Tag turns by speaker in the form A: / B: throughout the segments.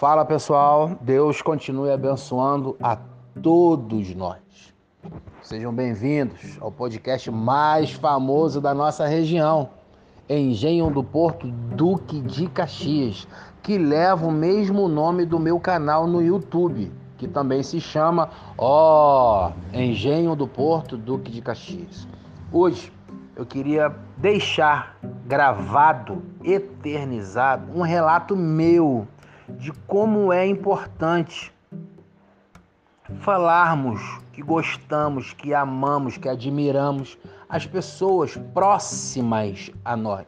A: Fala pessoal, Deus continue abençoando a todos nós. Sejam bem-vindos ao podcast mais famoso da nossa região, Engenho do Porto Duque de Caxias, que leva o mesmo nome do meu canal no YouTube, que também se chama Ó oh, Engenho do Porto Duque de Caxias. Hoje eu queria deixar gravado, eternizado, um relato meu de como é importante falarmos que gostamos, que amamos, que admiramos as pessoas próximas a nós.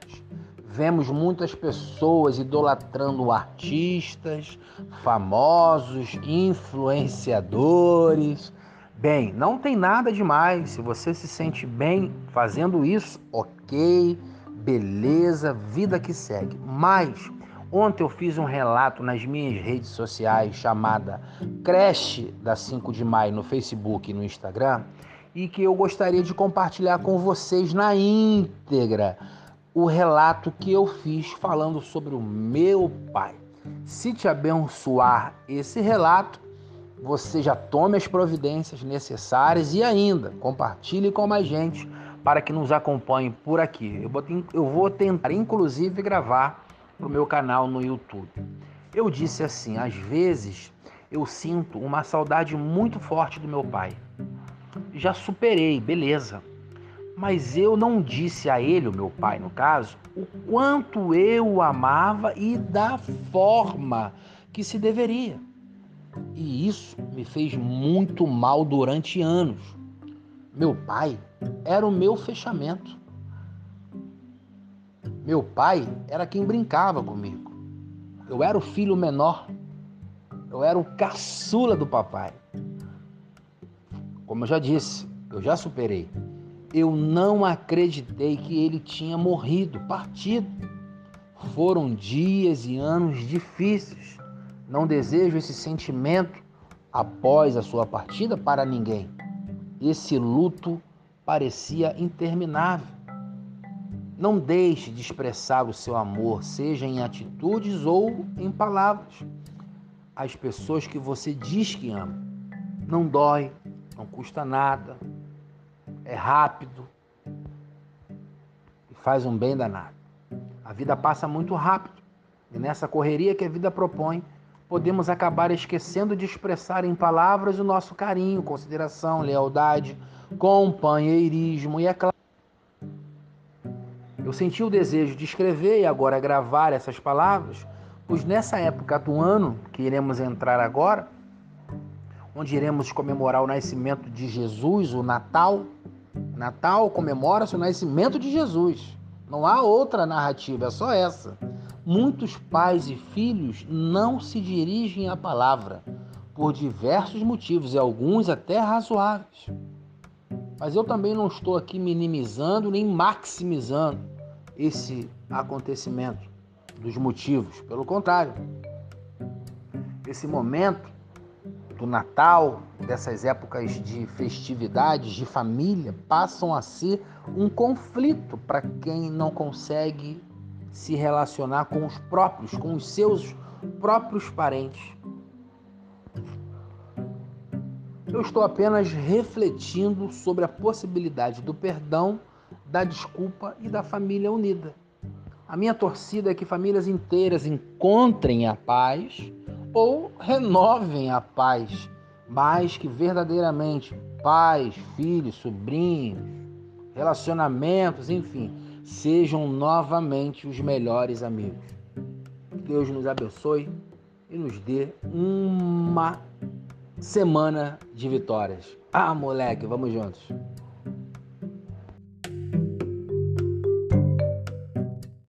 A: Vemos muitas pessoas idolatrando artistas, famosos, influenciadores. Bem, não tem nada demais. Se você se sente bem fazendo isso, ok, beleza, vida que segue. Mas Ontem eu fiz um relato nas minhas redes sociais chamada Creche da 5 de Maio no Facebook e no Instagram e que eu gostaria de compartilhar com vocês na íntegra o relato que eu fiz falando sobre o meu pai. Se te abençoar esse relato, você já tome as providências necessárias e ainda compartilhe com mais gente para que nos acompanhe por aqui. Eu vou, eu vou tentar, inclusive, gravar para o meu canal no YouTube. Eu disse assim: às vezes eu sinto uma saudade muito forte do meu pai. Já superei, beleza. Mas eu não disse a ele, o meu pai no caso, o quanto eu o amava e da forma que se deveria. E isso me fez muito mal durante anos. Meu pai era o meu fechamento. Meu pai era quem brincava comigo. Eu era o filho menor. Eu era o caçula do papai. Como eu já disse, eu já superei. Eu não acreditei que ele tinha morrido, partido. Foram dias e anos difíceis. Não desejo esse sentimento após a sua partida para ninguém. Esse luto parecia interminável. Não deixe de expressar o seu amor, seja em atitudes ou em palavras. As pessoas que você diz que ama. Não dói, não custa nada, é rápido e faz um bem danado. A vida passa muito rápido e nessa correria que a vida propõe, podemos acabar esquecendo de expressar em palavras o nosso carinho, consideração, lealdade, companheirismo e, é claro, eu senti o desejo de escrever e agora gravar essas palavras, pois nessa época do ano que iremos entrar agora, onde iremos comemorar o nascimento de Jesus, o Natal, Natal comemora-se o nascimento de Jesus. Não há outra narrativa, é só essa. Muitos pais e filhos não se dirigem à palavra por diversos motivos e alguns até razoáveis. Mas eu também não estou aqui minimizando nem maximizando esse acontecimento dos motivos. Pelo contrário, esse momento do Natal, dessas épocas de festividades, de família, passam a ser um conflito para quem não consegue se relacionar com os próprios, com os seus próprios parentes. Eu estou apenas refletindo sobre a possibilidade do perdão da desculpa e da família unida. A minha torcida é que famílias inteiras encontrem a paz ou renovem a paz, mas que verdadeiramente pais, filhos, sobrinhos, relacionamentos, enfim, sejam novamente os melhores amigos. Deus nos abençoe e nos dê uma semana de vitórias. Ah, moleque, vamos juntos.